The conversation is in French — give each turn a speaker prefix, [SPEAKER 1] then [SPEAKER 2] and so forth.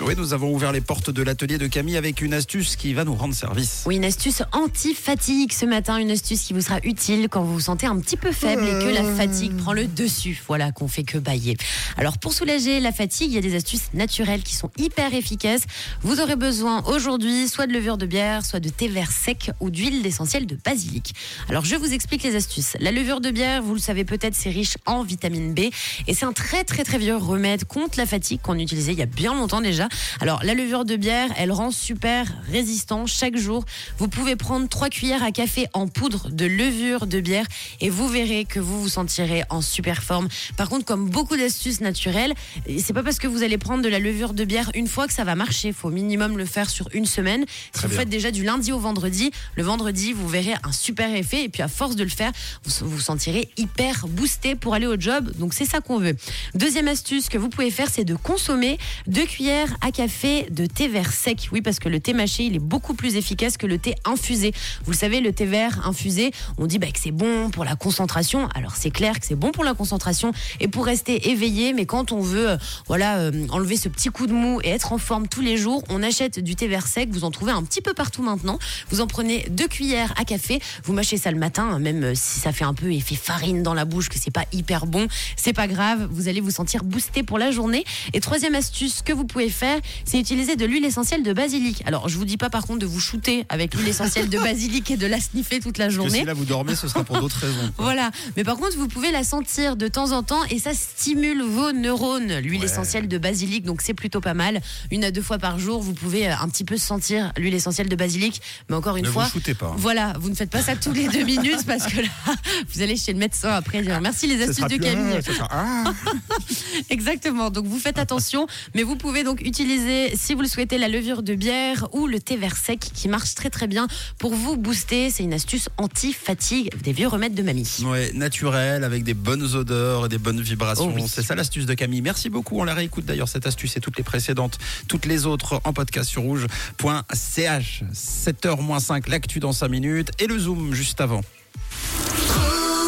[SPEAKER 1] Oui, nous avons ouvert les portes de l'atelier de Camille avec une astuce qui va nous rendre service.
[SPEAKER 2] Oui, une astuce anti-fatigue ce matin, une astuce qui vous sera utile quand vous vous sentez un petit peu faible et que la fatigue prend le dessus. Voilà, qu'on fait que bailler. Alors, pour soulager la fatigue, il y a des astuces naturelles qui sont hyper efficaces. Vous aurez besoin aujourd'hui soit de levure de bière, soit de thé vert sec ou d'huile d'essentiel de basilic. Alors, je vous explique les astuces. La levure de bière, vous le savez peut-être, c'est riche en vitamine B et c'est un très très très vieux remède contre la fatigue qu'on utilisait il y a bien longtemps déjà. Alors, la levure de bière, elle rend super résistant chaque jour. Vous pouvez prendre 3 cuillères à café en poudre de levure de bière et vous verrez que vous vous sentirez en super forme. Par contre, comme beaucoup d'astuces naturelles, c'est pas parce que vous allez prendre de la levure de bière une fois que ça va marcher. Il faut au minimum le faire sur une semaine. Si vous
[SPEAKER 1] bien.
[SPEAKER 2] faites déjà du lundi au vendredi, le vendredi, vous verrez un super effet. Et puis, à force de le faire, vous vous sentirez hyper boosté pour aller au job. Donc, c'est ça qu'on veut. Deuxième astuce que vous pouvez faire, c'est de consommer deux cuillères à café de thé vert sec. Oui, parce que le thé mâché, il est beaucoup plus efficace que le thé infusé. Vous le savez, le thé vert infusé, on dit bah, que c'est bon pour la concentration. Alors, c'est clair que c'est bon pour la concentration et pour rester éveillé. Mais quand on veut, euh, voilà, euh, enlever ce petit coup de mou et être en forme tous les jours, on achète du thé vert sec. Vous en trouvez un petit peu partout maintenant. Vous en prenez deux cuillères à café. Vous mâchez ça le matin, hein, même euh, si ça fait un peu effet farine dans la bouche, que c'est pas hyper bon, c'est pas grave. Vous allez vous sentir boosté pour la journée. Et troisième astuce que vous pouvez faire, c'est utiliser de l'huile essentielle de basilic. Alors, je vous dis pas par contre de vous shooter avec l'huile essentielle de basilic et de la sniffer toute la
[SPEAKER 1] Que
[SPEAKER 2] journée.
[SPEAKER 1] si là vous dormez, ce sera pour d'autres raisons. quoi.
[SPEAKER 2] Voilà, mais par contre, vous pouvez la sentir de temps en temps et ça stimule vos neurones. L'huile
[SPEAKER 1] Ouais.
[SPEAKER 2] essentielle de basilic, donc c'est plutôt pas mal. Une à deux fois par jour, vous pouvez euh, un petit peu sentir l'huile essentielle de basilic, mais encore une
[SPEAKER 1] Ne
[SPEAKER 2] fois.
[SPEAKER 1] vous pas. hein.
[SPEAKER 2] Voilà, vous ne faites pas ça tous les deux minutes parce que là, vous allez chez le médecin après dire merci les
[SPEAKER 1] Ce
[SPEAKER 2] astuces de Camille.
[SPEAKER 1] Ah.
[SPEAKER 2] Exactement. Donc vous faites attention, mais vous pouvez donc utiliser, si vous le souhaitez, la levure de bière ou le thé vert sec qui marche très très bien pour vous booster. C'est une astuce anti-fatigue des vieux remèdes de mamie.
[SPEAKER 1] Ouais, naturel, avec des bonnes odeurs et des bonnes vibrations.
[SPEAKER 2] Oh oui.
[SPEAKER 1] C'est ça l'astuce de Camille. Merci beaucoup. On la réécoute d'ailleurs, cette astuce et toutes les précédentes, toutes les autres en podcast sur rouge.ch. 7h moins 5, l'actu dans 5 minutes et le zoom juste avant.